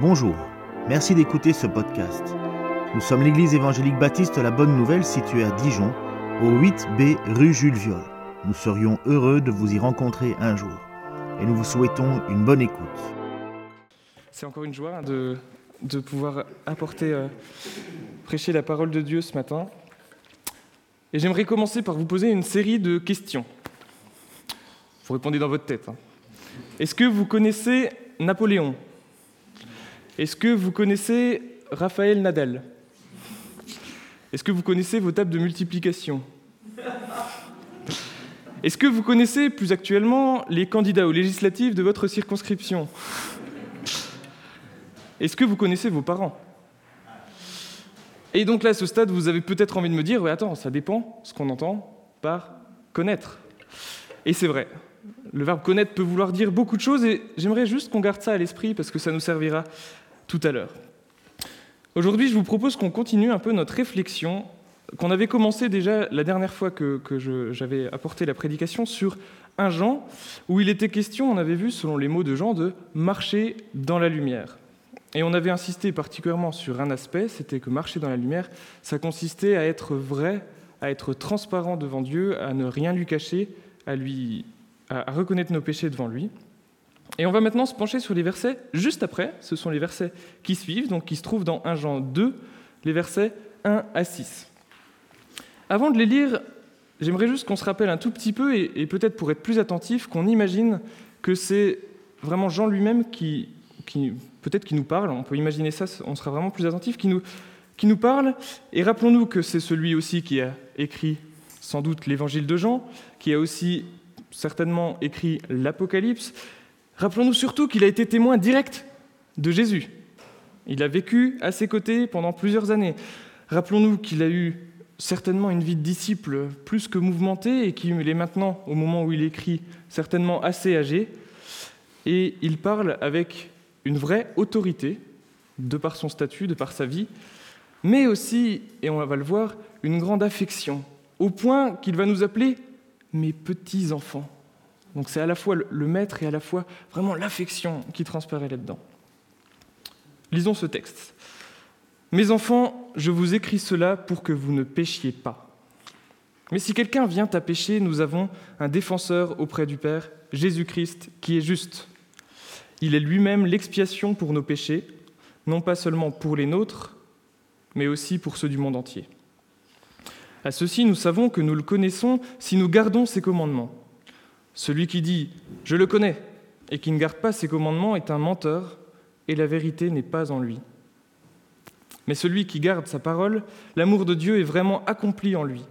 Bonjour, merci d'écouter ce podcast. Nous sommes l'église évangélique baptiste La Bonne Nouvelle située à Dijon, au 8B rue Jules Viol. Nous serions heureux de vous y rencontrer un jour et nous vous souhaitons une bonne écoute. C'est encore une joie de, pouvoir apporter, euh, prêcher la parole de Dieu ce matin. Et j'aimerais commencer par vous poser une série de questions. Vous répondez dans votre tête. hein. Est-ce que vous connaissez Napoléon? Est-ce que vous connaissez Raphaël Nadal? Est-ce que vous connaissez vos tables de multiplication? Est-ce que vous connaissez plus actuellement les candidats aux législatives de votre circonscription? Est-ce que vous connaissez vos parents? Et donc là, à ce stade, vous avez peut-être envie de me dire, ouais, attends, ça dépend ce qu'on entend par connaître. Et c'est vrai. Le verbe connaître peut vouloir dire beaucoup de choses et j'aimerais juste qu'on garde ça à l'esprit parce que ça nous servira tout à l'heure. Aujourd'hui, je vous propose qu'on continue un peu notre réflexion qu'on avait commencé déjà la dernière fois que, que j'avais apporté la prédication sur un Jean, où il était question, on avait vu, selon les mots de Jean, de marcher dans la lumière. Et on avait insisté particulièrement sur un aspect, c'était que marcher dans la lumière, ça consistait à être vrai, à être transparent devant Dieu, à ne rien lui cacher, à, lui, à reconnaître nos péchés devant lui. Et on va maintenant se pencher sur les versets juste après, ce sont les versets qui suivent, donc qui se trouvent dans 1 Jean 2, les versets 1 à 6. Avant de les lire, j'aimerais juste qu'on se rappelle un tout petit peu, et, peut-être pour être plus attentif, qu'on imagine que c'est vraiment Jean lui-même qui, qui peut-être qui nous parle, on peut imaginer ça, on sera vraiment plus attentif, qui nous, qui nous parle. Et rappelons-nous que c'est celui aussi qui a écrit sans doute l'évangile de Jean, qui a aussi certainement écrit l'Apocalypse. Rappelons-nous surtout qu'il a été témoin direct de Jésus. Il a vécu à ses côtés pendant plusieurs années. Rappelons-nous qu'il a eu certainement une vie de disciple plus que mouvementée et qu'il est maintenant, au moment où il écrit, certainement assez âgé. Et il parle avec une vraie autorité, de par son statut, de par sa vie, mais aussi, et on va le voir, une grande affection, au point qu'il va nous appeler mes petits-enfants. Donc c'est à la fois le- maître et à la fois vraiment l'affection qui transparaît là-dedans. Lisons ce texte. Mes enfants, je vous écris cela pour que vous ne péchiez pas. Mais si quelqu'un vient à pécher, nous avons un défenseur auprès du Père, Jésus-Christ, qui est juste. Il est lui-même l'expiation pour nos péchés, non pas seulement pour les nôtres, mais aussi pour ceux du monde entier. À ceci, nous savons que nous le connaissons si nous gardons ses commandements. Celui qui dit ⁇ Je le connais ⁇ et qui ne garde pas ses commandements est un menteur, et la vérité n'est pas en lui. Mais celui qui garde sa parole, l'amour de Dieu est vraiment accompli en lui.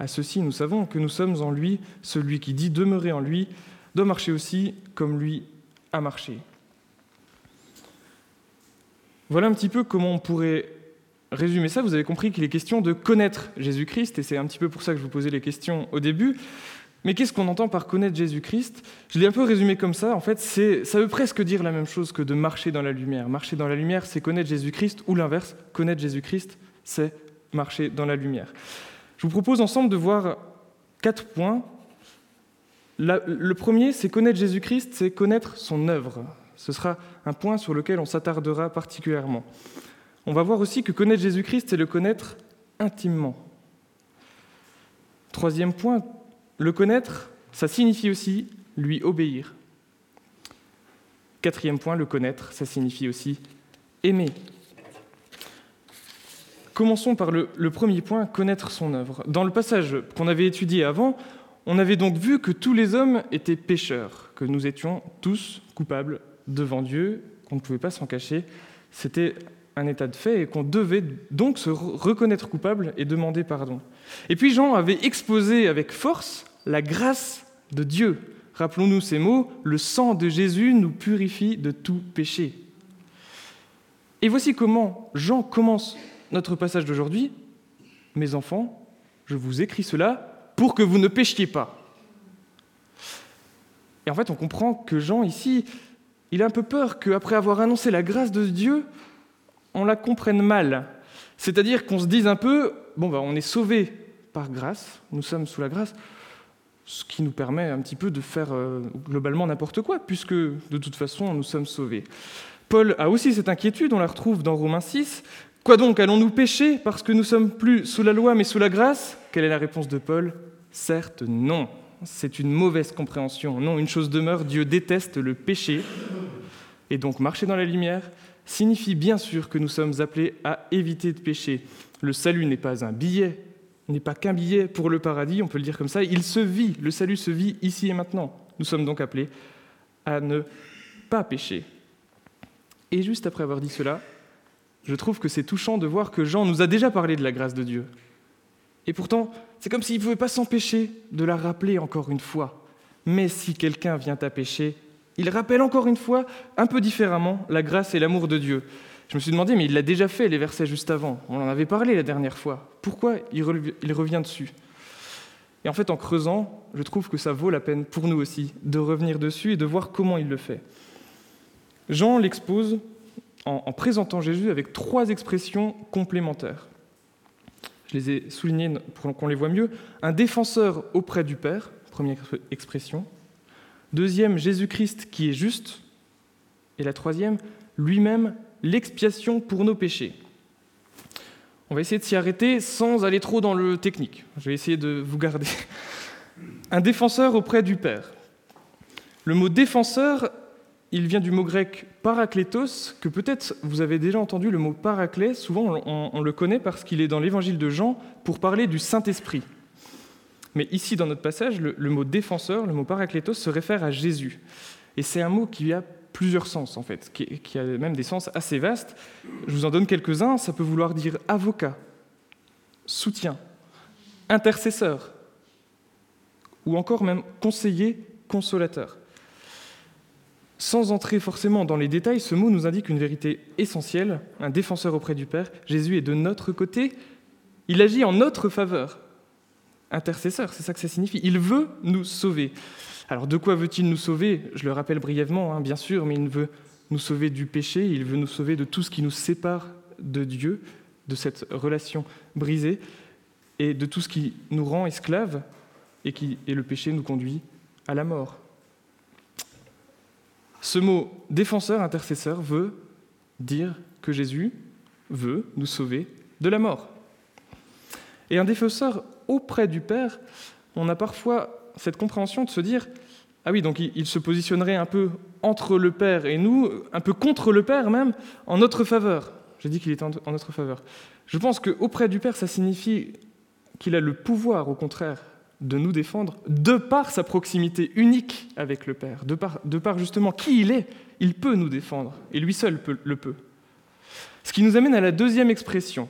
À ceci, nous savons que nous sommes en lui, celui qui dit demeurer en lui, doit marcher aussi comme lui a marché. Voilà un petit peu comment on pourrait résumer ça. Vous avez compris qu'il est question de connaître Jésus-Christ, et c'est un petit peu pour ça que je vous posais les questions au début. Mais qu'est-ce qu'on entend par connaître Jésus-Christ? Je l'ai un peu résumé comme ça. En fait, ça veut presque dire la même chose que de marcher dans la lumière. Marcher dans la lumière, c'est connaître Jésus-Christ, ou l'inverse, connaître Jésus-Christ, c'est marcher dans la lumière. Je vous propose ensemble de voir quatre points. Le premier, c'est connaître Jésus-Christ, c'est connaître son œuvre. Ce sera un point sur lequel on s'attardera particulièrement. On va voir aussi que connaître Jésus-Christ, c'est le connaître intimement. Troisième point, le connaître, ça signifie aussi lui obéir. Quatrième point, le connaître, ça signifie aussi aimer. Commençons par le, premier point, connaître son œuvre. Dans le passage qu'on avait étudié avant, on avait donc vu que tous les hommes étaient pécheurs, que nous étions tous coupables devant Dieu, qu'on ne pouvait pas s'en cacher. C'était un état de fait et qu'on devait donc se re- reconnaître coupable et demander pardon. Et puis Jean avait exposé avec force la grâce de Dieu. Rappelons-nous ces mots, le sang de Jésus nous purifie de tout péché. Et voici comment Jean commence notre passage d'aujourd'hui. Mes enfants, je vous écris cela pour que vous ne péchiez pas. Et en fait, on comprend que Jean, ici, il a un peu peur qu'après avoir annoncé la grâce de Dieu, on la comprenne mal. C'est-à-dire qu'on se dise un peu, bon, ben, on est sauvé par grâce, nous sommes sous la grâce, ce qui nous permet un petit peu de faire euh, globalement n'importe quoi, puisque de toute façon, nous sommes sauvés. Paul a aussi cette inquiétude, on la retrouve dans Romains 6. Quoi donc, allons-nous pécher parce que nous sommes plus sous la loi mais sous la grâce? Quelle est la réponse de Paul? Certes, non. C'est une mauvaise compréhension. Non, une chose demeure, Dieu déteste le péché. Et donc marcher dans la lumière signifie bien sûr que nous sommes appelés à éviter de pécher. Le salut n'est pas un billet, n'est pas qu'un billet pour le paradis, on peut le dire comme ça, il se vit, le salut se vit ici et maintenant. Nous sommes donc appelés à ne pas pécher. Et juste après avoir dit cela, je trouve que c'est touchant de voir que Jean nous a déjà parlé de la grâce de Dieu. Et pourtant, c'est comme s'il ne pouvait pas s'empêcher de la rappeler encore une fois. Mais si quelqu'un vient à pécher, il rappelle encore une fois, un peu différemment, la grâce et l'amour de Dieu. Je me suis demandé, mais il l'a déjà fait, les versets juste avant. On en avait parlé la dernière fois. Pourquoi il revient dessus? Et en fait, en creusant, je trouve que ça vaut la peine pour nous aussi de revenir dessus et de voir comment il le fait. Jean l'expose en, présentant Jésus avec trois expressions complémentaires. Je les ai soulignées pour qu'on les voit mieux. Un défenseur auprès du Père, première expression. Deuxième, Jésus-Christ qui est juste. Et la troisième, lui-même l'expiation pour nos péchés. On va essayer de s'y arrêter sans aller trop dans le technique. Je vais essayer de vous garder. Un défenseur auprès du Père. Le mot défenseur il vient du mot grec parakletos, que peut-être vous avez déjà entendu le mot paraclet, souvent on, le connaît parce qu'il est dans l'évangile de Jean pour parler du Saint-Esprit. Mais ici, dans notre passage, le, mot défenseur, le mot parakletos, se réfère à Jésus. Et c'est un mot qui a plusieurs sens, en fait, qui, a même des sens assez vastes. Je vous en donne quelques-uns. Ça peut vouloir dire avocat, soutien, intercesseur, ou encore même conseiller, consolateur. Sans entrer forcément dans les détails, ce mot nous indique une vérité essentielle, un défenseur auprès du Père. Jésus est de notre côté, il agit en notre faveur. Intercesseur, c'est ça que ça signifie. Il veut nous sauver. Alors de quoi veut-il nous sauver? Je le rappelle brièvement, hein, bien sûr, mais il veut nous sauver du péché, il veut nous sauver de tout ce qui nous sépare de Dieu, de cette relation brisée, et de tout ce qui nous rend esclaves, et, qui, et le péché nous conduit à la mort. Ce mot défenseur, intercesseur veut dire que Jésus veut nous sauver de la mort. Et un défenseur auprès du Père, on a parfois cette compréhension de se dire ah oui, donc il se positionnerait un peu entre le Père et nous, un peu contre le Père même, en notre faveur. J'ai dit qu'il était en notre faveur. Je pense qu'auprès du Père, ça signifie qu'il a le pouvoir, au contraire, de nous défendre de par sa proximité unique avec le Père, de par, justement qui il est, il peut nous défendre, et lui seul le peut. Ce qui nous amène à la deuxième expression,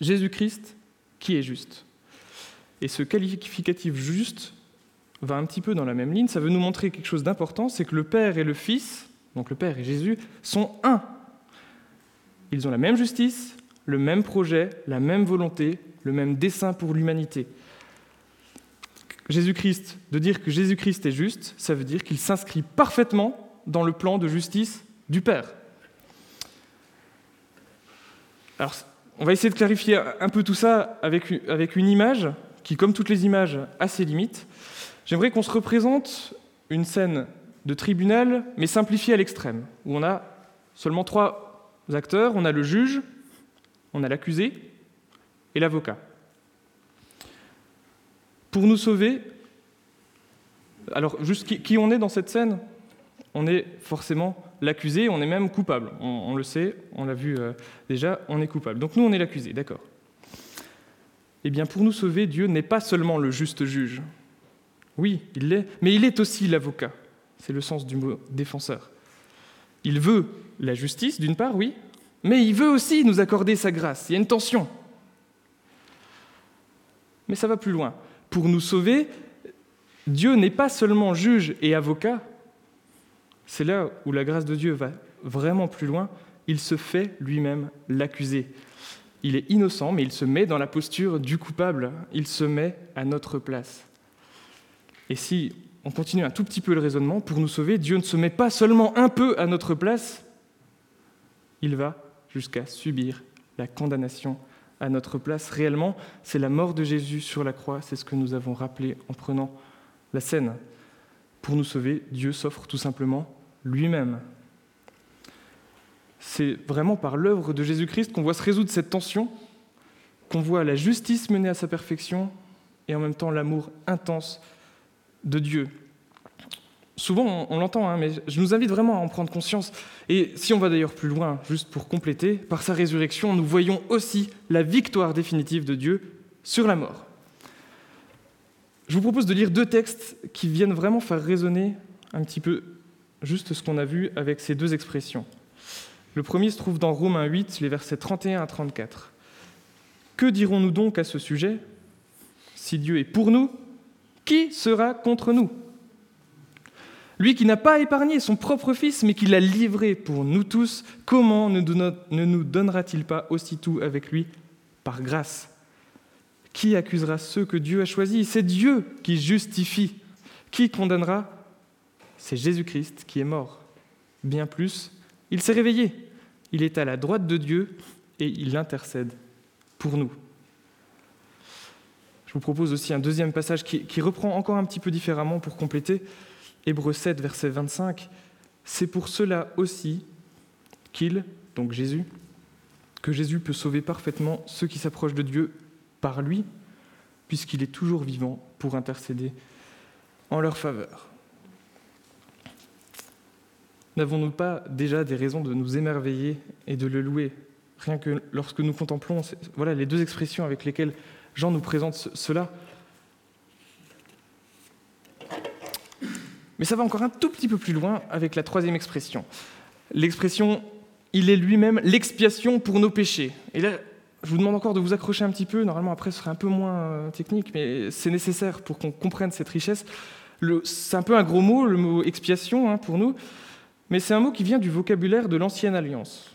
Jésus-Christ qui est juste? Et ce qualificatif juste va un petit peu dans la même ligne, ça veut nous montrer quelque chose d'important, c'est que le Père et le Fils, donc le Père et Jésus, sont un. Ils ont la même justice, le même projet, la même volonté, le même dessein pour l'humanité. Jésus-Christ, de dire que Jésus-Christ est juste, ça veut dire qu'il s'inscrit parfaitement dans le plan de justice du Père. Alors, on va essayer de clarifier un peu tout ça avec, avec une image qui, comme toutes les images, a ses limites. J'aimerais qu'on se représente une scène de tribunal, mais simplifiée à l'extrême, où on a seulement trois acteurs. On a le juge, on a l'accusé et l'avocat. Pour nous sauver, alors juste qui, on est dans cette scène? On est forcément l'accusé, on est même coupable. On, le sait, on l'a vu euh, déjà, on est coupable. Donc nous, on est l'accusé, d'accord. Eh bien, pour nous sauver, Dieu n'est pas seulement le juste juge. Oui, il l'est, mais il est aussi l'avocat. C'est le sens du mot défenseur. Il veut la justice, d'une part, oui, mais il veut aussi nous accorder sa grâce. Il y a une tension. Mais ça va plus loin pour nous sauver, Dieu n'est pas seulement juge et avocat, c'est là où la grâce de Dieu va vraiment plus loin, il se fait lui-même l'accusé. Il est innocent, mais il se met dans la posture du coupable, il se met à notre place. Et si on continue un tout petit peu le raisonnement, pour nous sauver, Dieu ne se met pas seulement un peu à notre place, il va jusqu'à subir la condamnation à notre place réellement, c'est la mort de Jésus sur la croix, c'est ce que nous avons rappelé en prenant la scène. Pour nous sauver, Dieu s'offre tout simplement lui-même. C'est vraiment par l'œuvre de Jésus-Christ qu'on voit se résoudre cette tension, qu'on voit la justice menée à sa perfection et en même temps l'amour intense de Dieu. Souvent, on, l'entend, hein, mais je nous invite vraiment à en prendre conscience. Et si on va d'ailleurs plus loin, juste pour compléter, par sa résurrection, nous voyons aussi la victoire définitive de Dieu sur la mort. Je vous propose de lire deux textes qui viennent vraiment faire résonner un petit peu juste ce qu'on a vu avec ces deux expressions. Le premier se trouve dans Romains 8, les versets 31 à 34. Que dirons-nous donc à ce sujet? Si Dieu est pour nous, qui sera contre nous? Lui qui n'a pas épargné son propre Fils, mais qui l'a livré pour nous tous, comment ne nous donnera-t-il pas aussitôt avec lui? Par grâce Qui accusera ceux que Dieu a choisis? C'est Dieu qui justifie. Qui condamnera? C'est Jésus-Christ qui est mort. Bien plus, il s'est réveillé. Il est à la droite de Dieu et il intercède pour nous. Je vous propose aussi un deuxième passage qui, reprend encore un petit peu différemment pour compléter. Hébreu 7, verset 25. C'est pour cela aussi qu'il, donc Jésus, que Jésus peut sauver parfaitement ceux qui s'approchent de Dieu par lui, puisqu'il est toujours vivant pour intercéder en leur faveur. N'avons-nous pas déjà des raisons de nous émerveiller et de le louer? Rien que lorsque nous contemplons voilà, les deux expressions avec lesquelles Jean nous présente cela. Mais ça va encore un tout petit peu plus loin avec la troisième expression. L'expression il est lui-même l'expiation pour nos péchés. Et là, je vous demande encore de vous accrocher un petit peu. Normalement, après, ce sera un peu moins euh, technique, mais c'est nécessaire pour qu'on comprenne cette richesse. C'est un peu un gros mot, le mot expiation hein, pour nous, mais c'est un mot qui vient du vocabulaire de l'Ancienne Alliance.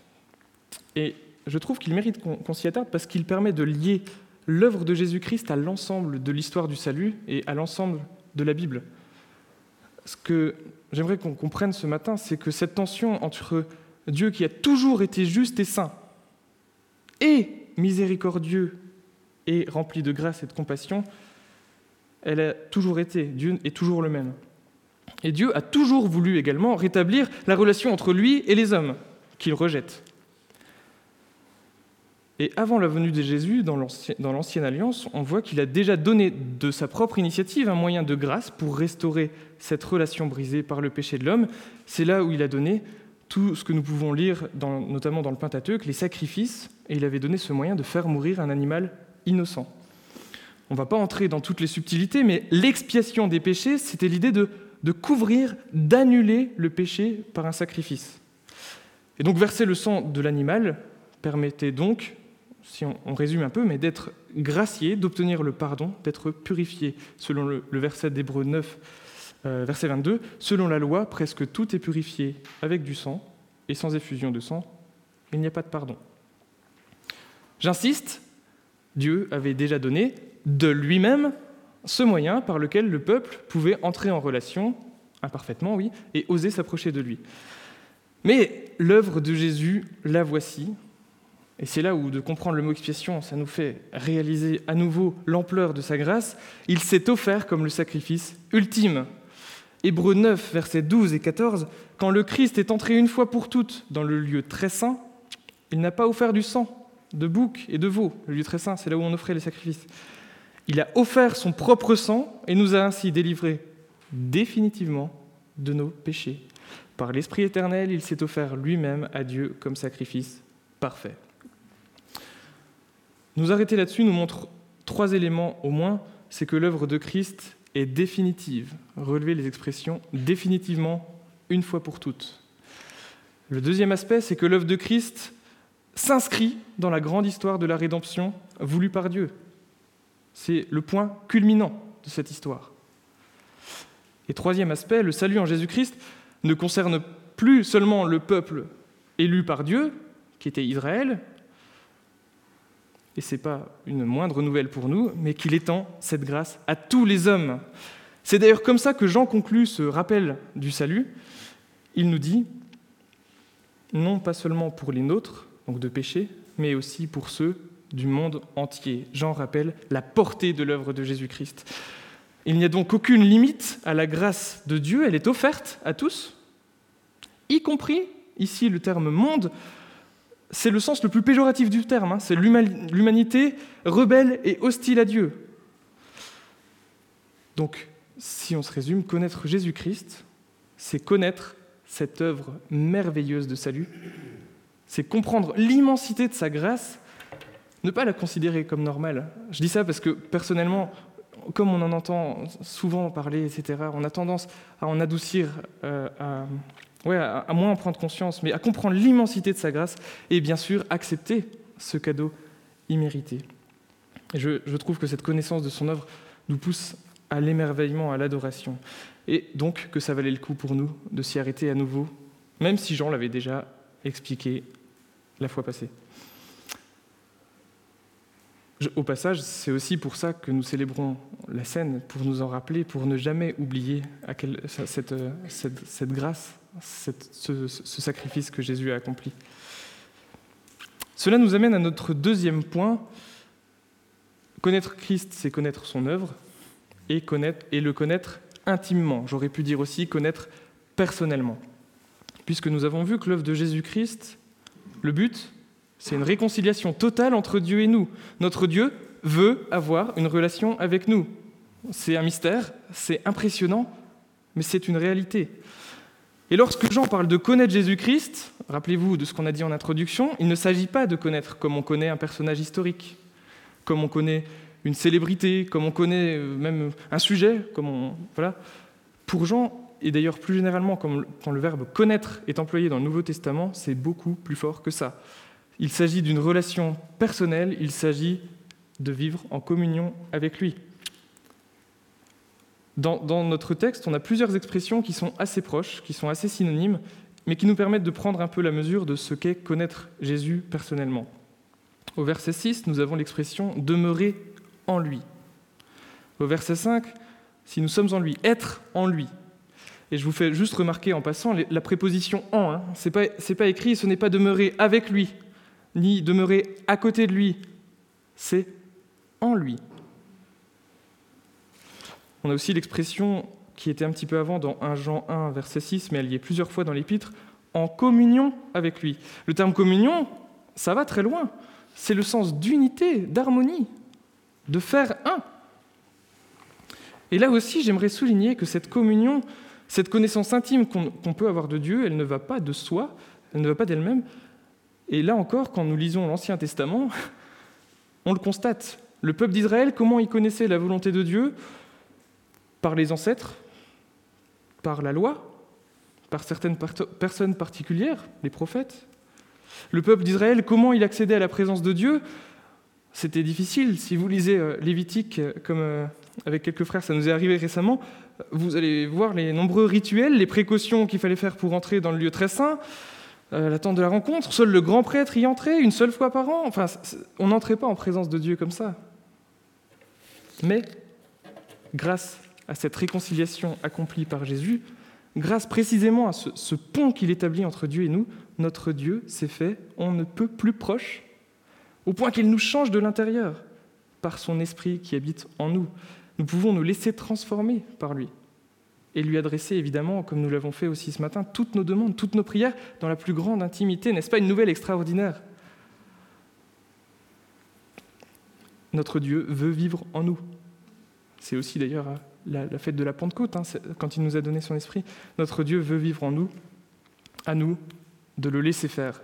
Et je trouve qu'il mérite qu'on s'y attarde parce qu'il permet de lier l'œuvre de Jésus-Christ à l'ensemble de l'histoire du salut et à l'ensemble de la Bible. Ce que j'aimerais qu'on comprenne ce matin, c'est que cette tension entre Dieu qui a toujours été juste et saint et miséricordieux et rempli de grâce et de compassion, elle a toujours été, Dieu est toujours le même. Et Dieu a toujours voulu également rétablir la relation entre lui et les hommes, qu'il rejette. Et avant la venue de Jésus, dans l'Ancienne Alliance, on voit qu'il a déjà donné de sa propre initiative un moyen de grâce pour restaurer cette relation brisée par le péché de l'homme. C'est là où il a donné tout ce que nous pouvons lire, notamment dans le Pentateuque, les sacrifices, et il avait donné ce moyen de faire mourir un animal innocent. On ne va pas entrer dans toutes les subtilités, mais l'expiation des péchés, c'était l'idée de, de couvrir, d'annuler le péché par un sacrifice. Et donc verser le sang de l'animal permettait donc si on, résume un peu, mais d'être gracié, d'obtenir le pardon, d'être purifié, selon le, verset d'Hébreu 9, euh, verset 22. Selon la loi, presque tout est purifié avec du sang, et sans effusion de sang, il n'y a pas de pardon. J'insiste, Dieu avait déjà donné de lui-même ce moyen par lequel le peuple pouvait entrer en relation, imparfaitement, oui, et oser s'approcher de lui. Mais l'œuvre de Jésus, la voici, et c'est là où de comprendre le mot expiation, ça nous fait réaliser à nouveau l'ampleur de sa grâce. Il s'est offert comme le sacrifice ultime. Hébreux 9, versets 12 et 14, quand le Christ est entré une fois pour toutes dans le lieu très saint, il n'a pas offert du sang, de bouc et de veau. Le lieu très saint, c'est là où on offrait les sacrifices. Il a offert son propre sang et nous a ainsi délivrés définitivement de nos péchés. Par l'Esprit éternel, il s'est offert lui-même à Dieu comme sacrifice parfait. Nous arrêter là-dessus nous montre trois éléments au moins. C'est que l'œuvre de Christ est définitive. Relever les expressions définitivement, une fois pour toutes. Le deuxième aspect, c'est que l'œuvre de Christ s'inscrit dans la grande histoire de la rédemption voulue par Dieu. C'est le point culminant de cette histoire. Et troisième aspect, le salut en Jésus-Christ ne concerne plus seulement le peuple élu par Dieu, qui était Israël, et ce n'est pas une moindre nouvelle pour nous, mais qu'il étend cette grâce à tous les hommes. C'est d'ailleurs comme ça que Jean conclut ce rappel du salut. Il nous dit, non pas seulement pour les nôtres, donc de péché, mais aussi pour ceux du monde entier. Jean rappelle la portée de l'œuvre de Jésus-Christ. Il n'y a donc aucune limite à la grâce de Dieu, elle est offerte à tous, y compris, ici le terme monde, c'est le sens le plus péjoratif du terme, hein. c'est l'humanité rebelle et hostile à Dieu. Donc, si on se résume, connaître Jésus-Christ, c'est connaître cette œuvre merveilleuse de salut, c'est comprendre l'immensité de sa grâce, ne pas la considérer comme normale. Je dis ça parce que personnellement, comme on en entend souvent parler, etc., on a tendance à en adoucir, euh, à, moins en prendre conscience, mais à comprendre l'immensité de sa grâce et bien sûr accepter ce cadeau immérité. Et je, je trouve que cette connaissance de son œuvre nous pousse à l'émerveillement, à l'adoration. Et donc que ça valait le coup pour nous de s'y arrêter à nouveau, même si Jean l'avait déjà expliqué la fois passée. Au passage, c'est aussi pour ça que nous célébrons la scène, pour nous en rappeler, pour ne jamais oublier cette, cette, grâce, ce, ce sacrifice que Jésus a accompli. Cela nous amène à notre deuxième point. Connaître Christ, c'est connaître son œuvre et, et le connaître intimement. J'aurais pu dire aussi connaître personnellement. Puisque nous avons vu que l'œuvre de Jésus-Christ, le but, c'est une réconciliation totale entre Dieu et nous. Notre Dieu veut avoir une relation avec nous. C'est un mystère, c'est impressionnant, mais c'est une réalité. Et lorsque Jean parle de connaître Jésus-Christ, rappelez-vous de ce qu'on a dit en introduction, il ne s'agit pas de connaître comme on connaît un personnage historique, comme on connaît une célébrité, comme on connaît euh, même un sujet, comme voilà. Pour Jean, et d'ailleurs plus généralement quand le verbe connaître est employé dans le Nouveau Testament, c'est beaucoup plus fort que ça. Il s'agit d'une relation personnelle, il s'agit de vivre en communion avec lui. Dans, notre texte, on a plusieurs expressions qui sont assez proches, qui sont assez synonymes, mais qui nous permettent de prendre un peu la mesure de ce qu'est connaître Jésus personnellement. Au verset 6, nous avons l'expression demeurer en lui. Au verset 5, si nous sommes en lui, être en lui. Et je vous fais juste remarquer en passant la préposition en. Hein. Ce n'est pas écrit, ce n'est pas demeurer avec lui, ni demeurer à côté de lui, c'est en lui. On a aussi l'expression qui était un petit peu avant dans 1 Jean 1, verset 6, mais elle y est plusieurs fois dans l'épître, en communion avec lui. Le terme communion, ça va très loin. C'est le sens d'unité, d'harmonie, de faire un. Et là aussi, j'aimerais souligner que cette communion, cette connaissance intime qu'on peut avoir de Dieu, elle ne va pas de soi, elle ne va pas d'elle-même, et là encore, quand nous lisons l'Ancien Testament, on le constate. Le peuple d'Israël, comment il connaissait la volonté de Dieu? Par les ancêtres, par la loi, par certaines personnes particulières, les prophètes. Le peuple d'Israël, comment il accédait à la présence de Dieu? C'était difficile. Si vous lisez euh, Lévitique, euh, comme euh, avec quelques frères, ça nous est arrivé récemment, vous allez voir les nombreux rituels, les précautions qu'il fallait faire pour entrer dans le lieu très saint. Euh, l'attente de la rencontre. Seul le grand prêtre y entrait une seule fois par an. Enfin, on n'entrait pas en présence de Dieu comme ça. Mais, grâce à cette réconciliation accomplie par Jésus, grâce précisément à ce, ce pont qu'il établit entre Dieu et nous, notre Dieu s'est fait, on ne peut plus proche, au point qu'il nous change de l'intérieur par son esprit qui habite en nous. Nous pouvons nous laisser transformer par lui et lui adresser évidemment, comme nous l'avons fait aussi ce matin, toutes nos demandes, toutes nos prières dans la plus grande intimité. N'est-ce pas une nouvelle extraordinaire? Notre Dieu veut vivre en nous. C'est aussi d'ailleurs euh, la, fête de la Pentecôte, hein, quand il nous a donné son esprit. Notre Dieu veut vivre en nous, à nous de le laisser faire.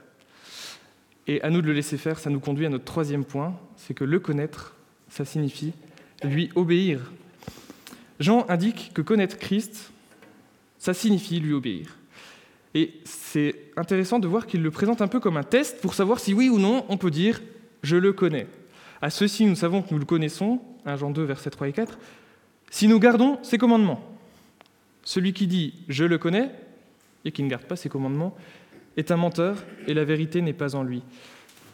Et à nous de le laisser faire, ça nous conduit à notre troisième point, c'est que le connaître, ça signifie lui obéir. Jean indique que connaître Christ, ça signifie lui obéir. Et c'est intéressant de voir qu'il le présente un peu comme un test pour savoir si oui ou non on peut dire je le connais. À ceci, nous savons que nous le connaissons, 1 Jean 2, versets 3 et 4, si nous gardons ses commandements. Celui qui dit je le connais et qui ne garde pas ses commandements est un menteur et la vérité n'est pas en lui.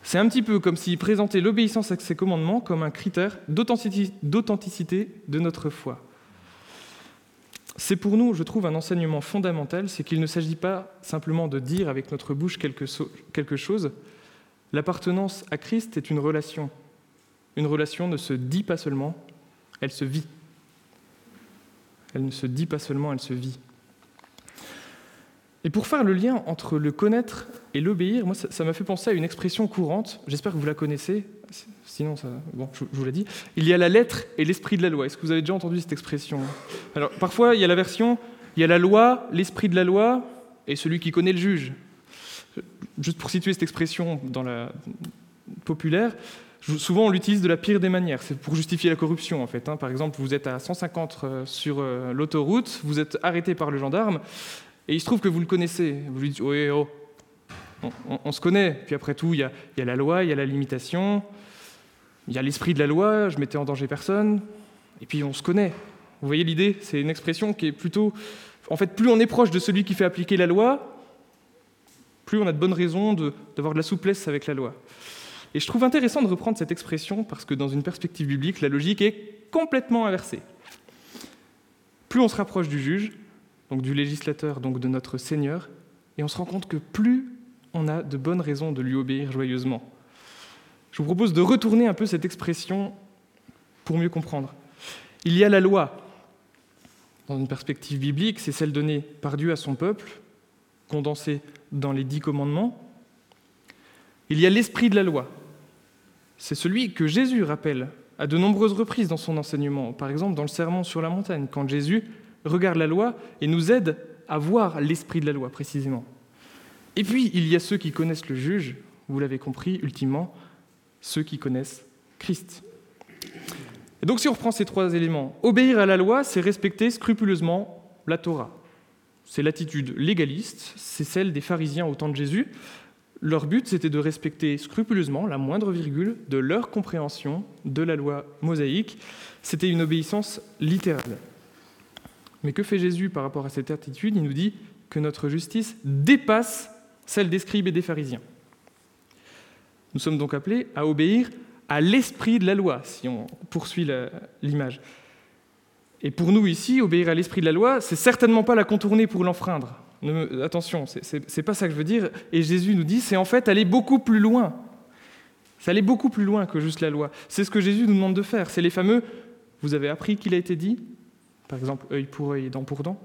C'est un petit peu comme s'il présentait l'obéissance à ses commandements comme un critère d'authenticité de notre foi. C'est pour nous, je trouve, un enseignement fondamental, c'est qu'il ne s'agit pas simplement de dire avec notre bouche quelque chose. L'appartenance à Christ est une relation. Une relation ne se dit pas seulement, elle se vit. Elle ne se dit pas seulement, elle se vit. Et pour faire le lien entre le connaître et l'obéir, moi, ça m'a fait penser à une expression courante. J'espère que vous la connaissez. Sinon, bon, je, vous l'ai dit. Il y a la lettre et l'esprit de la loi. Est-ce que vous avez déjà entendu cette expression? Alors, parfois, il y a la version il y a la loi, l'esprit de la loi et celui qui connaît le juge. Juste pour situer cette expression dans la populaire, souvent on l'utilise de la pire des manières. C'est pour justifier la corruption, en fait. Hein. Par exemple, vous êtes à 150 euh, sur euh, l'autoroute, vous êtes arrêté par le gendarme, et il se trouve que vous le connaissez. Vous lui dites, oui, oh, on, se connaît. Puis après tout, il y, a, la loi, il y a la limitation, il y a l'esprit de la loi, je mettais en danger personne, et puis on se connaît. Vous voyez l'idée? C'est une expression qui est plutôt... En fait, plus on est proche de celui qui fait appliquer la loi, plus on a de bonnes raisons d'avoir de, la souplesse avec la loi. Et je trouve intéressant de reprendre cette expression parce que dans une perspective biblique, la logique est complètement inversée. Plus on se rapproche du juge, donc du législateur, donc de notre Seigneur, et on se rend compte que plus on a de bonnes raisons de lui obéir joyeusement. Je vous propose de retourner un peu cette expression pour mieux comprendre. Il y a la loi. Dans une perspective biblique, c'est celle donnée par Dieu à son peuple, condensée dans les dix commandements. Il y a l'esprit de la loi. C'est celui que Jésus rappelle à de nombreuses reprises dans son enseignement, par exemple dans le sermon sur la montagne, quand Jésus regarde la loi et nous aide à voir l'esprit de la loi précisément. Et puis, il y a ceux qui connaissent le juge, vous l'avez compris, ultimement, ceux qui connaissent Christ. Et donc, si on reprend ces trois éléments, obéir à la loi, c'est respecter scrupuleusement la Torah. C'est l'attitude légaliste, c'est celle des pharisiens au temps de Jésus. Leur but, c'était de respecter scrupuleusement la moindre virgule de leur compréhension de la loi mosaïque. C'était une obéissance littérale. Mais que fait Jésus par rapport à cette attitude? Il nous dit que notre justice dépasse celle des scribes et des pharisiens. Nous sommes donc appelés à obéir à l'esprit de la loi, si on poursuit l'image. Et pour nous ici, obéir à l'esprit de la loi, c'est certainement pas la contourner pour l'enfreindre. Attention, c'est pas ça que je veux dire. Et Jésus nous dit, c'est en fait aller beaucoup plus loin. C'est aller beaucoup plus loin que juste la loi. C'est ce que Jésus nous demande de faire. C'est les fameux, vous avez appris qu'il a été dit, par exemple, œil pour œil et dent pour dent.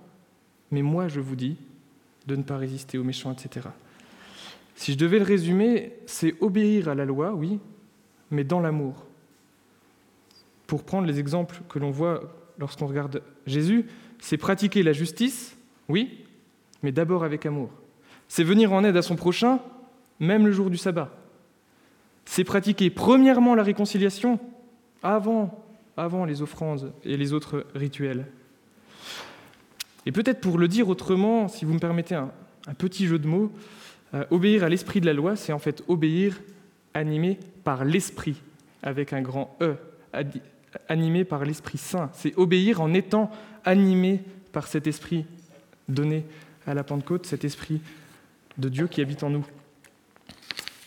Mais moi, je vous dis de ne pas résister aux méchants, etc. Si je devais le résumer, c'est obéir à la loi, oui, mais dans l'amour. Pour prendre les exemples que l'on voit lorsqu'on regarde Jésus, c'est pratiquer la justice, oui, mais d'abord avec amour. C'est venir en aide à son prochain, même le jour du sabbat. C'est pratiquer premièrement la réconciliation avant les offrandes et les autres rituels. Et peut-être pour le dire autrement, si vous me permettez un, petit jeu de mots, euh, obéir à l'esprit de la loi, c'est en fait obéir animé par l'esprit, avec un grand E, animé par l'Esprit Saint. C'est obéir en étant animé par cet esprit donné à la Pentecôte, cet esprit de Dieu qui habite en nous.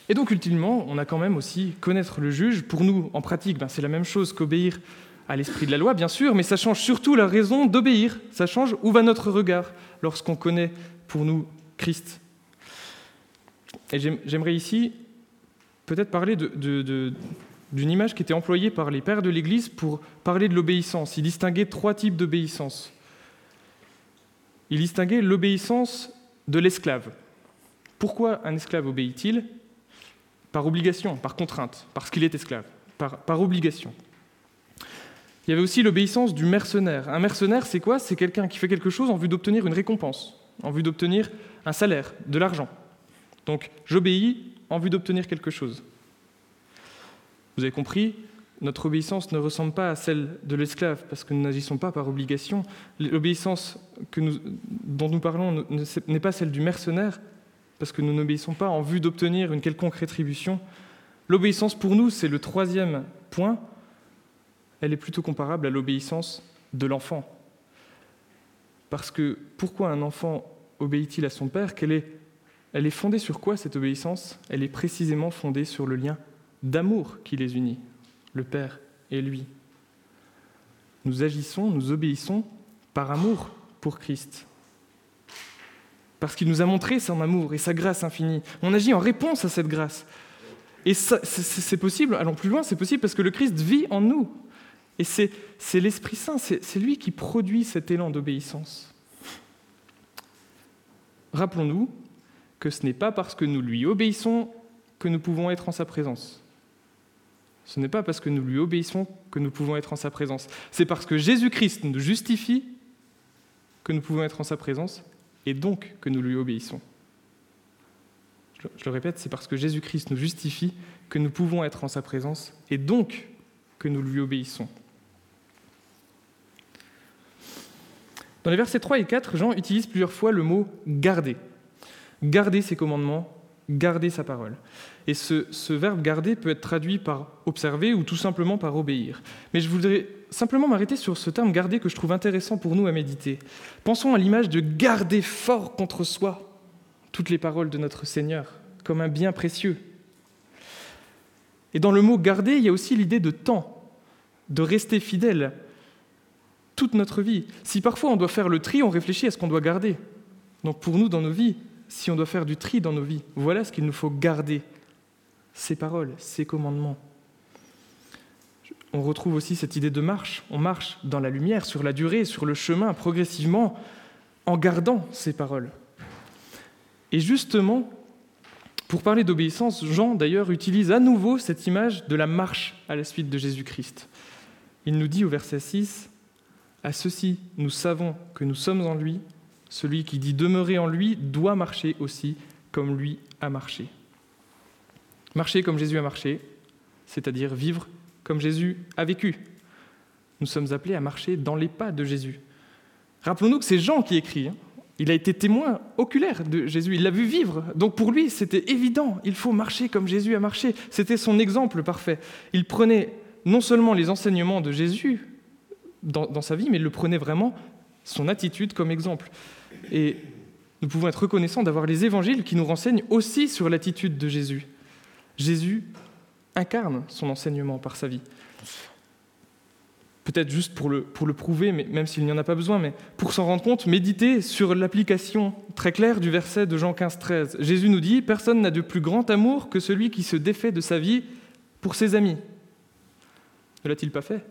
Et donc, ultimement, on a quand même aussi connaître le juge. Pour nous, en pratique, ben, c'est la même chose qu'obéir à l'esprit de la loi, bien sûr, mais ça change surtout la raison d'obéir. Ça change où va notre regard lorsqu'on connaît pour nous Christ. Et j'aimerais ici peut-être parler d'une image qui était employée par les pères de l'Église pour parler de l'obéissance. Ils distinguaient trois types d'obéissance. Ils distinguaient l'obéissance de l'esclave. Pourquoi un esclave obéit-il? Par obligation, par contrainte, parce qu'il est esclave, par, obligation. Il y avait aussi l'obéissance du mercenaire. Un mercenaire, c'est quoi? C'est quelqu'un qui fait quelque chose en vue d'obtenir une récompense, en vue d'obtenir un salaire, de l'argent. Donc j'obéis en vue d'obtenir quelque chose. Vous avez compris, notre obéissance ne ressemble pas à celle de l'esclave, parce que nous n'agissons pas par obligation. L'obéissance dont nous parlons n'est pas celle du mercenaire, parce que nous n'obéissons pas en vue d'obtenir une quelconque rétribution. L'obéissance pour nous, c'est le troisième point. Elle est plutôt comparable à l'obéissance de l'enfant. Parce que pourquoi un enfant obéit-il à son père? Est, Elle est fondée sur quoi cette obéissance? Elle est précisément fondée sur le lien d'amour qui les unit, le père et lui. Nous agissons, nous obéissons par amour pour Christ parce qu'il nous a montré son amour et sa grâce infinie. On agit en réponse à cette grâce. Et c'est possible, allons plus loin, c'est possible parce que le Christ vit en nous. Et c'est l'Esprit Saint, c'est lui qui produit cet élan d'obéissance. rappelons-nous que ce n'est pas parce que nous lui obéissons que nous pouvons être en sa présence. Ce n'est pas parce que nous lui obéissons que nous pouvons être en sa présence. C'est parce que Jésus-Christ nous justifie que nous pouvons être en sa présence et donc que nous lui obéissons. Je le répète, c'est parce que Jésus-Christ nous justifie que nous pouvons être en sa présence et donc que nous lui obéissons. Dans les versets 3 et 4, Jean utilise plusieurs fois le mot garder. Garder ses commandements, garder sa parole. Et ce, ce, verbe garder peut être traduit par observer ou tout simplement par obéir. Mais je voudrais simplement m'arrêter sur ce terme garder que je trouve intéressant pour nous à méditer. Pensons à l'image de garder fort contre soi toutes les paroles de notre Seigneur comme un bien précieux. Et dans le mot garder, il y a aussi l'idée de temps, de rester fidèle toute notre vie. Si parfois on doit faire le tri, on réfléchit à ce qu'on doit garder. Donc pour nous, dans nos vies, si on doit faire du tri dans nos vies, voilà ce qu'il nous faut garder. Ces paroles, ces commandements. On retrouve aussi cette idée de marche. On marche dans la lumière, sur la durée, sur le chemin, progressivement, en gardant ces paroles. Et justement, pour parler d'obéissance, Jean d'ailleurs utilise à nouveau cette image de la marche à la suite de Jésus-Christ. Il nous dit au verset 6, À ceci nous savons que nous sommes en lui, celui qui dit demeurer en lui doit marcher aussi comme lui a marché. Marcher comme Jésus a marché, c'est-à-dire vivre comme Jésus a vécu. Nous sommes appelés à marcher dans les pas de Jésus. Rappelons-nous que c'est Jean qui écrit. Hein. Il a été témoin oculaire de Jésus, il l'a vu vivre. Donc pour lui, c'était évident, il faut marcher comme Jésus a marché. C'était son exemple parfait. Il prenait non seulement les enseignements de Jésus dans, sa vie, mais il le prenait vraiment son attitude comme exemple. Et nous pouvons être reconnaissants d'avoir les évangiles qui nous renseignent aussi sur l'attitude de Jésus. Jésus incarne son enseignement par sa vie peut-être juste pour le, pour le prouver, mais même s'il n'y en a pas besoin, mais pour s'en rendre compte, méditez sur l'application très claire du verset de Jean 15, 13. Jésus nous dit Personne n'a de plus grand amour que celui qui se défait de sa vie pour ses amis. Ne l'a-t-il pas fait?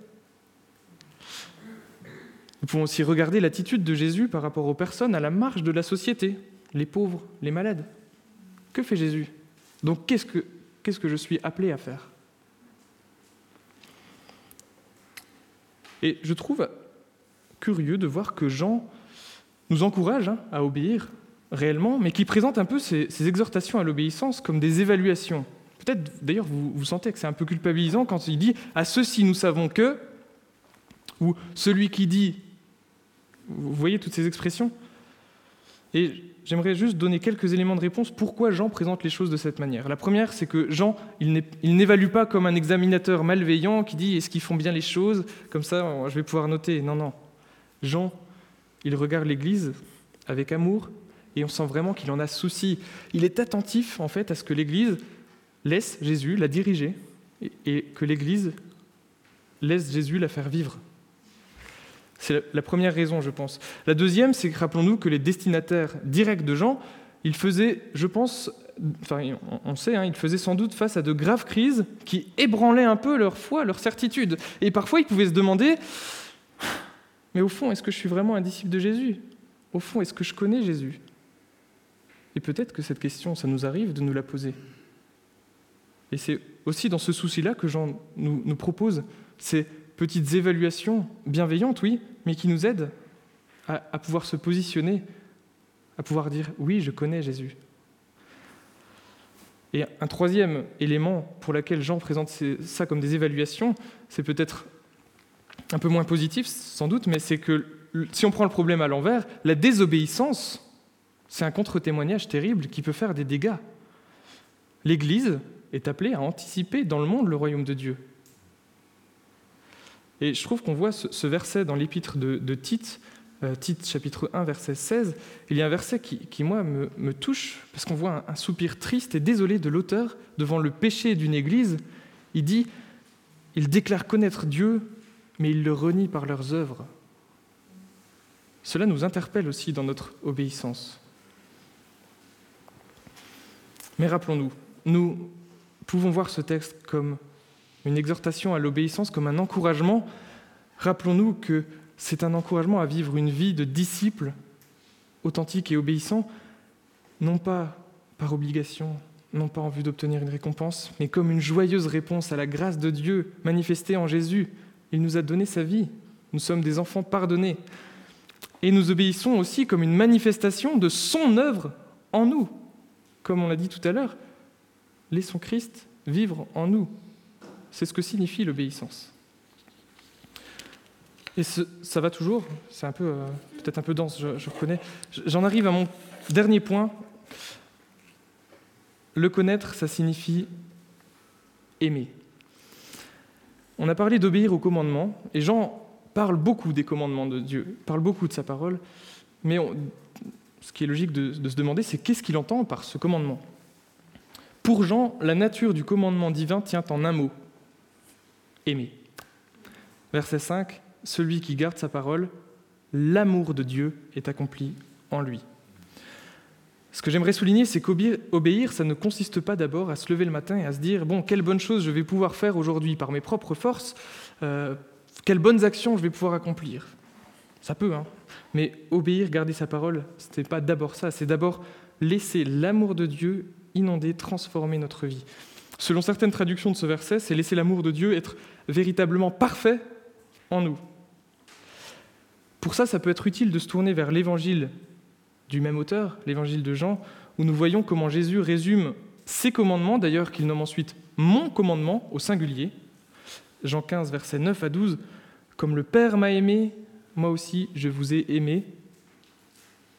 Nous pouvons aussi regarder l'attitude de Jésus par rapport aux personnes à la marge de la société, les pauvres, les malades. Que fait Jésus? Donc qu'est-ce que, je suis appelé à faire? Et je trouve curieux de voir que Jean nous encourage hein, à obéir réellement, mais qui présente un peu ces, exhortations à l'obéissance comme des évaluations. Peut-être d'ailleurs vous, vous sentez que c'est un peu culpabilisant quand il dit à ceux-ci nous savons que, ou celui qui dit, vous voyez toutes ces expressions? Et j'aimerais juste donner quelques éléments de réponse pourquoi Jean présente les choses de cette manière. La première, c'est que Jean, il n'évalue pas comme un examinateur malveillant qui dit est-ce qu'ils font bien les choses, comme ça je vais pouvoir noter. Non, non. Jean, il regarde l'Église avec amour et on sent vraiment qu'il en a souci. Il est attentif en fait à ce que l'Église laisse Jésus la diriger et que l'Église laisse Jésus la faire vivre. C'est la première raison, je pense. La deuxième, c'est que rappelons-nous que les destinataires directs de Jean, ils faisaient, je pense, enfin, on sait, hein, ils faisaient sans doute face à de graves crises qui ébranlaient un peu leur foi, leur certitude. Et parfois, ils pouvaient se demander, mais au fond, est-ce que je suis vraiment un disciple de Jésus? Au fond, est-ce que je connais Jésus? Et peut-être que cette question, ça nous arrive de nous la poser. Et c'est aussi dans ce souci-là que Jean nous, nous propose ces petites évaluations bienveillantes, oui, mais qui nous aident à, pouvoir se positionner, à pouvoir dire oui, je connais Jésus. Et un troisième élément pour lequel Jean présente ça comme des évaluations, c'est peut-être un peu moins positif sans doute, mais c'est que si on prend le problème à l'envers, la désobéissance, c'est un contre-témoignage terrible qui peut faire des dégâts. L'Église est appelée à anticiper dans le monde le royaume de Dieu. Et je trouve qu'on voit ce, verset dans l'épître de, Tite, euh, Tite chapitre 1, verset 16. Il y a un verset qui, moi, me, touche, parce qu'on voit un, soupir triste et désolé de l'auteur devant le péché d'une église. Il dit, ils déclarent connaître Dieu, mais ils le renient par leurs œuvres. Cela nous interpelle aussi dans notre obéissance. Mais rappelons-nous, nous pouvons voir ce texte comme une exhortation à l'obéissance comme un encouragement, rappelons-nous que c'est un encouragement à vivre une vie de disciple authentique et obéissant, non pas par obligation, non pas en vue d'obtenir une récompense, mais comme une joyeuse réponse à la grâce de Dieu manifestée en Jésus. Il nous a donné sa vie. Nous sommes des enfants pardonnés. Et nous obéissons aussi comme une manifestation de son œuvre en nous. Comme on l'a dit tout à l'heure, laissons Christ vivre en nous. C'est ce que signifie l'obéissance. Et ça va toujours, c'est un peu, euh, peut-être un peu dense, je, reconnais. J'en arrive à mon dernier point. Le connaître, ça signifie aimer. On a parlé d'obéir aux commandements, et Jean parle beaucoup des commandements de Dieu, parle beaucoup de sa parole, mais ce qui est logique de se demander, c'est qu'est-ce qu'il entend par ce commandement? Pour Jean, la nature du commandement divin tient en un mot, aimer. Verset 5, celui qui garde sa parole, l'amour de Dieu est accompli en lui. Ce que j'aimerais souligner, c'est qu'obéir, ça ne consiste pas d'abord à se lever le matin et à se dire, bon, quelle bonne chose je vais pouvoir faire aujourd'hui par mes propres forces, euh, quelles bonnes actions je vais pouvoir accomplir. Ça peut, hein. Mais obéir, garder sa parole, ce n'est pas d'abord ça, c'est d'abord laisser l'amour de Dieu inonder, transformer notre vie. Selon certaines traductions de ce verset, c'est laisser l'amour de Dieu être véritablement parfait en nous. Pour ça, ça peut être utile de se tourner vers l'évangile du même auteur, l'évangile de Jean, où nous voyons comment Jésus résume ses commandements, d'ailleurs qu'il nomme ensuite mon commandement au singulier. Jean 15, versets 9 à 12, Comme le Père m'a aimé, moi aussi je vous ai aimé,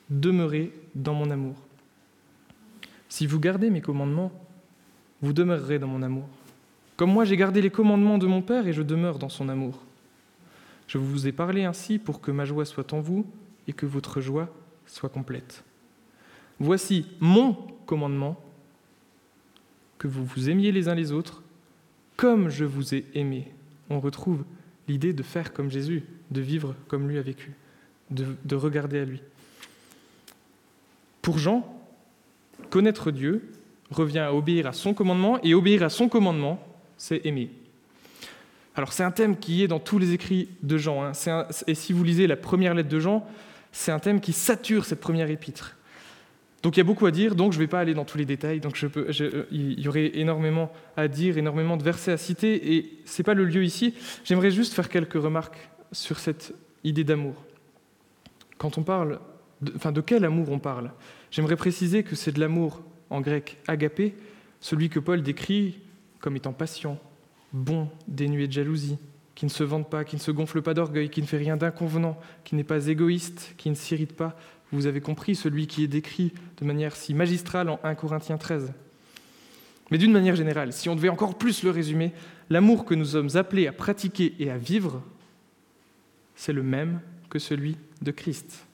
demeurez dans mon amour. Si vous gardez mes commandements, vous demeurerez dans mon amour. Comme moi j'ai gardé les commandements de mon Père et je demeure dans son amour. Je vous ai parlé ainsi pour que ma joie soit en vous et que votre joie soit complète. Voici mon commandement, que vous vous aimiez les uns les autres, comme je vous ai aimé. On retrouve l'idée de faire comme Jésus, de vivre comme lui a vécu, de, de regarder à lui. Pour Jean, connaître Dieu revient à obéir à son commandement, et obéir à son commandement, c'est aimer. Alors c'est un thème qui est dans tous les écrits de Jean. Hein. et si vous lisez la première lettre de Jean, c'est un thème qui sature cette première épître. Donc il y a beaucoup à dire, donc je ne vais pas aller dans tous les détails, donc il y aurait énormément à dire, énormément de versets à citer, et ce n'est pas le lieu ici. J'aimerais juste faire quelques remarques sur cette idée d'amour. Quand on parle, enfin de quel amour on parle? J'aimerais préciser que c'est de l'amour en grec agapé, celui que Paul décrit comme étant patient, bon, dénué de jalousie, qui ne se vante pas, qui ne se gonfle pas d'orgueil, qui ne fait rien d'inconvenant, qui n'est pas égoïste, qui ne s'irrite pas. Vous avez compris celui qui est décrit de manière si magistrale en 1 Corinthiens 13. Mais d'une manière générale, si on devait encore plus le résumer, l'amour que nous sommes appelés à pratiquer et à vivre, c'est le même que celui de Christ.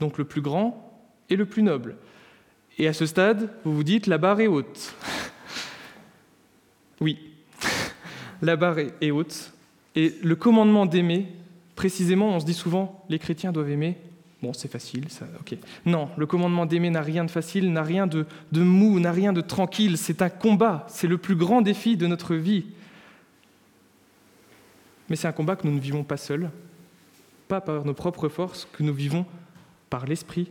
Donc le plus grand et le plus noble. Et à ce stade, vous vous dites, la barre est haute. oui, la barre est haute. Et le commandement d'aimer, précisément, on se dit souvent, les chrétiens doivent aimer. Bon, c'est facile, ça, ok. Non, le commandement d'aimer n'a rien de facile, n'a rien de, de mou, n'a rien de tranquille. C'est un combat, c'est le plus grand défi de notre vie. Mais c'est un combat que nous ne vivons pas seuls, pas par nos propres forces, que nous vivons par l'Esprit,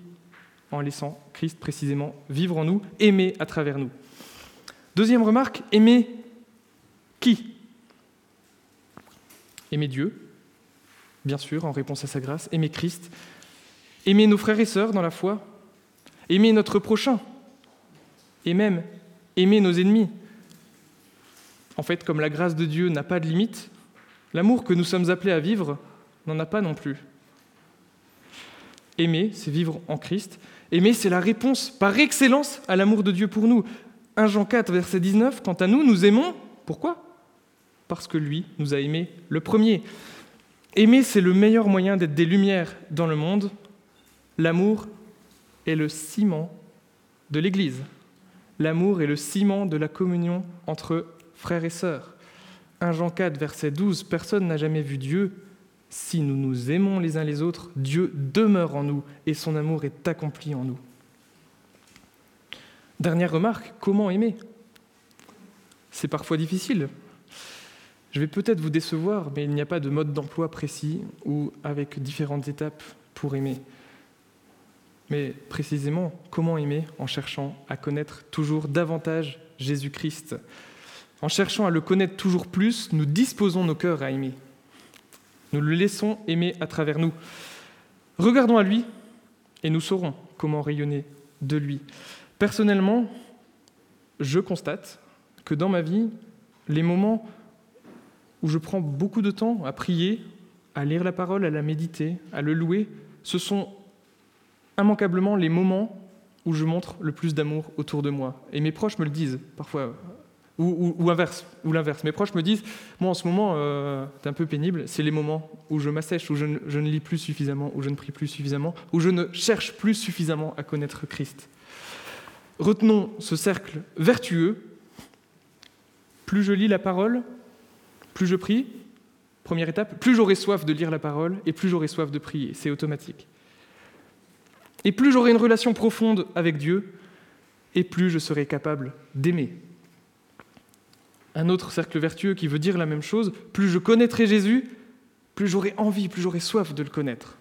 en laissant Christ précisément vivre en nous, aimer à travers nous. Deuxième remarque, aimer qui? Aimer Dieu, bien sûr, en réponse à sa grâce, aimer Christ, aimer nos frères et sœurs dans la foi, aimer notre prochain, et même aimer nos ennemis. En fait, comme la grâce de Dieu n'a pas de limite, l'amour que nous sommes appelés à vivre n'en a pas non plus. Aimer, c'est vivre en Christ. Aimer, c'est la réponse par excellence à l'amour de Dieu pour nous. 1 Jean 4, verset 19, quant à nous, nous aimons. Pourquoi? Parce que lui nous a aimés le premier. Aimer, c'est le meilleur moyen d'être des lumières dans le monde. L'amour est le ciment de l'Église. L'amour est le ciment de la communion entre frères et sœurs. 1 Jean 4, verset 12, Personne n'a jamais vu Dieu. Si nous nous aimons les uns les autres, Dieu demeure en nous et son amour est accompli en nous. Dernière remarque, comment aimer? C'est parfois difficile. Je vais peut-être vous décevoir, mais il n'y a pas de mode d'emploi précis ou avec différentes étapes pour aimer. Mais précisément, comment aimer? En cherchant à connaître toujours davantage Jésus-Christ En cherchant à le connaître toujours plus, nous disposons nos cœurs à aimer. Nous le laissons aimer à travers nous. Regardons à lui et nous saurons comment rayonner de lui. Personnellement, je constate que dans ma vie, les moments où je prends beaucoup de temps à prier, à lire la parole, à la méditer, à le louer, ce sont immanquablement les moments où je montre le plus d'amour autour de moi. Et mes proches me le disent parfois, ou, inverse, l'inverse. Mes proches me disent, moi en ce moment, euh, c'est un peu pénible, c'est les moments où je m'assèche, où ne, je ne lis plus suffisamment, où je ne prie plus suffisamment, où je ne cherche plus suffisamment à connaître Christ. Retenons ce cercle vertueux. Plus je lis la parole, plus je prie, première étape, plus j'aurai soif de lire la parole et plus j'aurai soif de prier. C'est automatique. Et plus j'aurai une relation profonde avec Dieu, et plus je serai capable d'aimer. Un autre cercle vertueux qui veut dire la même chose, plus je connaîtrai Jésus, plus j'aurai envie, plus j'aurai soif de le connaître.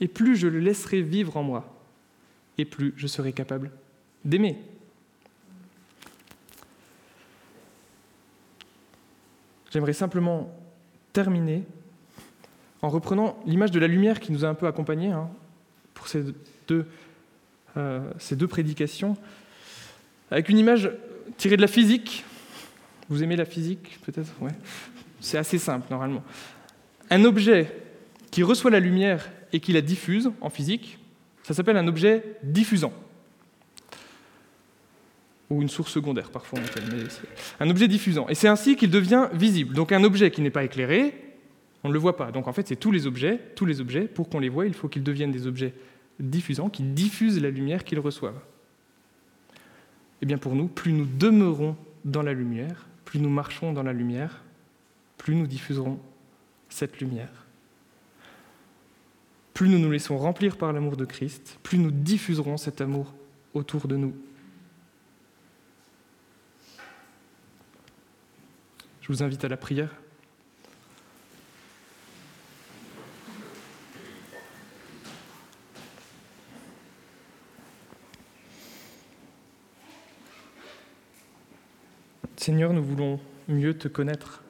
Et plus je le laisserai vivre en moi, et plus je serai capable d'aimer. J'aimerais simplement terminer en reprenant l'image de la lumière qui nous a un peu accompagnés hein, pour ces deux, euh, ces deux prédications, avec une image tirée de la physique. Vous aimez la physique, peut-être? C'est assez simple, normalement. Un objet qui reçoit la lumière et qui la diffuse en physique, ça s'appelle un objet diffusant. Ou une source secondaire, parfois on appelle. Mais un objet diffusant. Et c'est ainsi qu'il devient visible. Donc un objet qui n'est pas éclairé, on ne le voit pas. Donc en fait, c'est tous les objets, tous les objets, pour qu'on les voit, il faut qu'ils deviennent des objets diffusant, qui diffuse la lumière qu'ils reçoivent. Et eh bien pour nous, plus nous demeurons dans la lumière, plus nous marchons dans la lumière, plus nous diffuserons cette lumière. Plus nous nous laissons remplir par l'amour de Christ, plus nous diffuserons cet amour autour de nous. Je vous invite à la prière. Seigneur, nous voulons mieux te connaître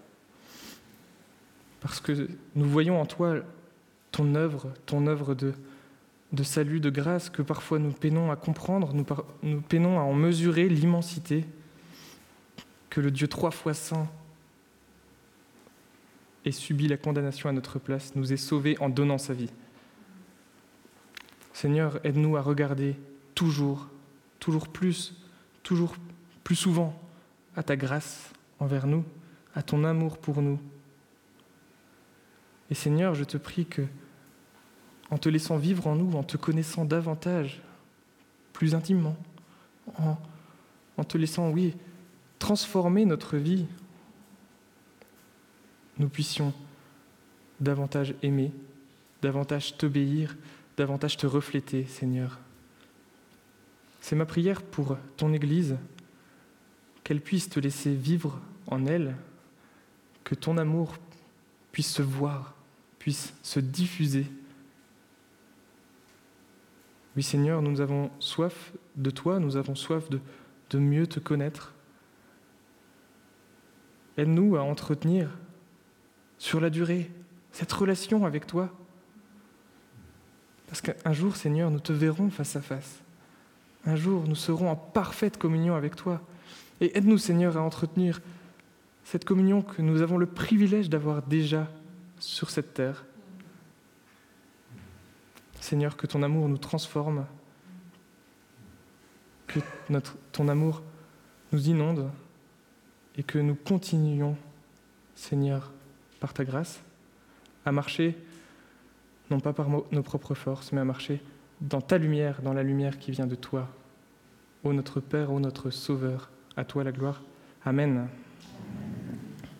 parce que nous voyons en toi ton œuvre, ton œuvre de, salut, de grâce que parfois nous peinons à comprendre, nous, peinons à en mesurer l'immensité que le Dieu trois fois saint ait subi la condamnation à notre place, nous ait sauvés en donnant sa vie. Seigneur, aide-nous à regarder toujours, toujours plus, toujours plus souvent à ta grâce envers nous, à ton amour pour nous. Et Seigneur, je te prie que, en te laissant vivre en nous, en te connaissant davantage, plus intimement, en, en te laissant, oui, transformer notre vie, nous puissions davantage aimer, davantage t'obéir, davantage te refléter, Seigneur. C'est ma prière pour ton Église, qu'elle puisse te laisser vivre en elle, que ton amour puisse se voir, puisse se diffuser. Oui Seigneur, nous avons soif de toi, nous avons soif de, de mieux te connaître. Aide-nous à entretenir sur la durée cette relation avec toi. Parce qu'un jour, Seigneur, nous te verrons face à face. Un jour, nous serons en parfaite communion avec toi. Et aide-nous, Seigneur, à entretenir cette communion que nous avons le privilège d'avoir déjà sur cette terre. Seigneur, que ton amour nous transforme, que ton amour nous inonde et que nous continuions, Seigneur, par ta grâce, à marcher, non pas par nos propres forces, mais à marcher dans ta lumière, dans la lumière qui vient de toi, ô notre Père, ô notre Sauveur. À toi la gloire. Amen.